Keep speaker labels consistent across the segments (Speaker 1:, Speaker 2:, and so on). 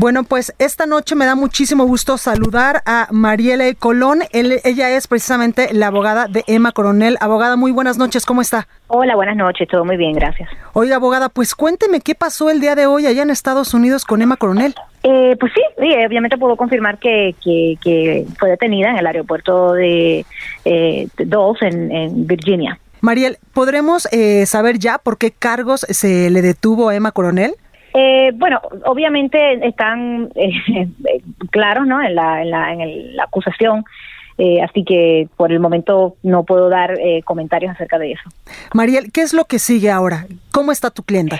Speaker 1: Bueno, pues esta noche me da muchísimo gusto saludar a Mariela Colón. Él- ella es precisamente la abogada de Emma Coronel. Abogada, muy buenas noches, ¿cómo está?
Speaker 2: Hola, buenas noches, todo muy bien, gracias.
Speaker 1: Oiga, abogada, pues cuénteme qué pasó el día de hoy allá en Estados Unidos con Emma Coronel.
Speaker 2: Eh, pues sí, sí, obviamente puedo confirmar que, que, que fue detenida en el aeropuerto de eh, Dulles, en, en Virginia.
Speaker 1: Mariel, ¿podremos eh, saber ya por qué cargos se le detuvo a Emma Coronel?
Speaker 2: Eh, bueno, obviamente están eh, claros ¿no? en, la, en, la, en el- la acusación, eh, así que por el momento no puedo dar eh, comentarios acerca de eso.
Speaker 1: Mariel, ¿qué es lo que sigue ahora? ¿Cómo está tu clienta?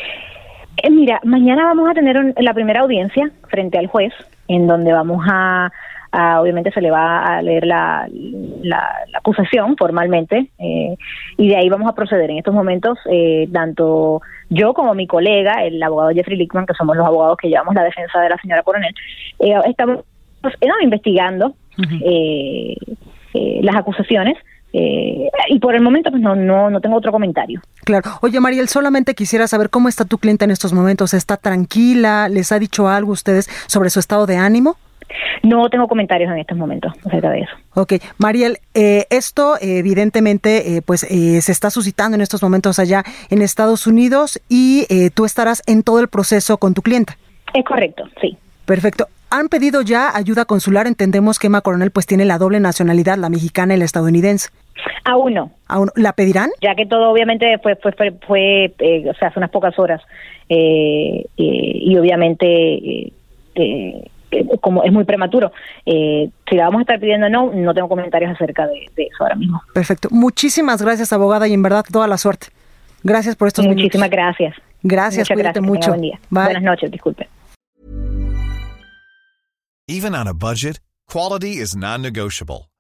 Speaker 2: Eh, mira, mañana vamos a tener un- la primera audiencia frente al juez, en donde vamos a, a- obviamente se le va a leer la, la- la acusación formalmente, eh, y de ahí vamos a proceder. En estos momentos, eh, tanto yo como mi colega, el abogado Jeffrey Lickman, que somos los abogados que llevamos la defensa de la señora coronel, eh, estamos eh, investigando eh, eh, las acusaciones. eh, y por el momento pues no no no tengo otro comentario.
Speaker 1: Claro. Oye, Mariel, solamente quisiera saber cómo está tu clienta en estos momentos. ¿Está tranquila? ¿Les ha dicho algo a ustedes sobre su estado de ánimo?
Speaker 2: No tengo comentarios en estos momentos acerca de eso.
Speaker 1: Ok, Mariel, eh, esto eh, evidentemente eh, pues eh, se está suscitando en estos momentos allá en Estados Unidos y eh, tú estarás en todo el proceso con tu clienta.
Speaker 2: Es correcto, sí.
Speaker 1: Perfecto. ¿Han pedido ya ayuda consular? Entendemos que Emma Coronel pues tiene la doble nacionalidad, la mexicana y la estadounidense.
Speaker 2: Aún no.
Speaker 1: ¿Aún ¿La pedirán?
Speaker 2: Ya que todo obviamente fue, fue, fue, fue, eh, o sea, hace unas pocas horas. eh, eh, y obviamente, como es muy prematuro, eh, si la vamos a estar pidiendo o no, no tengo comentarios acerca de, de eso ahora mismo.
Speaker 1: Perfecto. Muchísimas gracias, abogada, y en verdad toda la suerte. Gracias por estos
Speaker 2: Muchísimas
Speaker 1: minutos.
Speaker 2: gracias.
Speaker 1: Gracias,
Speaker 2: Muchas
Speaker 1: cuídate
Speaker 2: gracias,
Speaker 1: mucho.
Speaker 2: buen día.
Speaker 1: Bye.
Speaker 2: Buenas noches, disculpe.
Speaker 3: Even on a budget, quality is non-negotiable.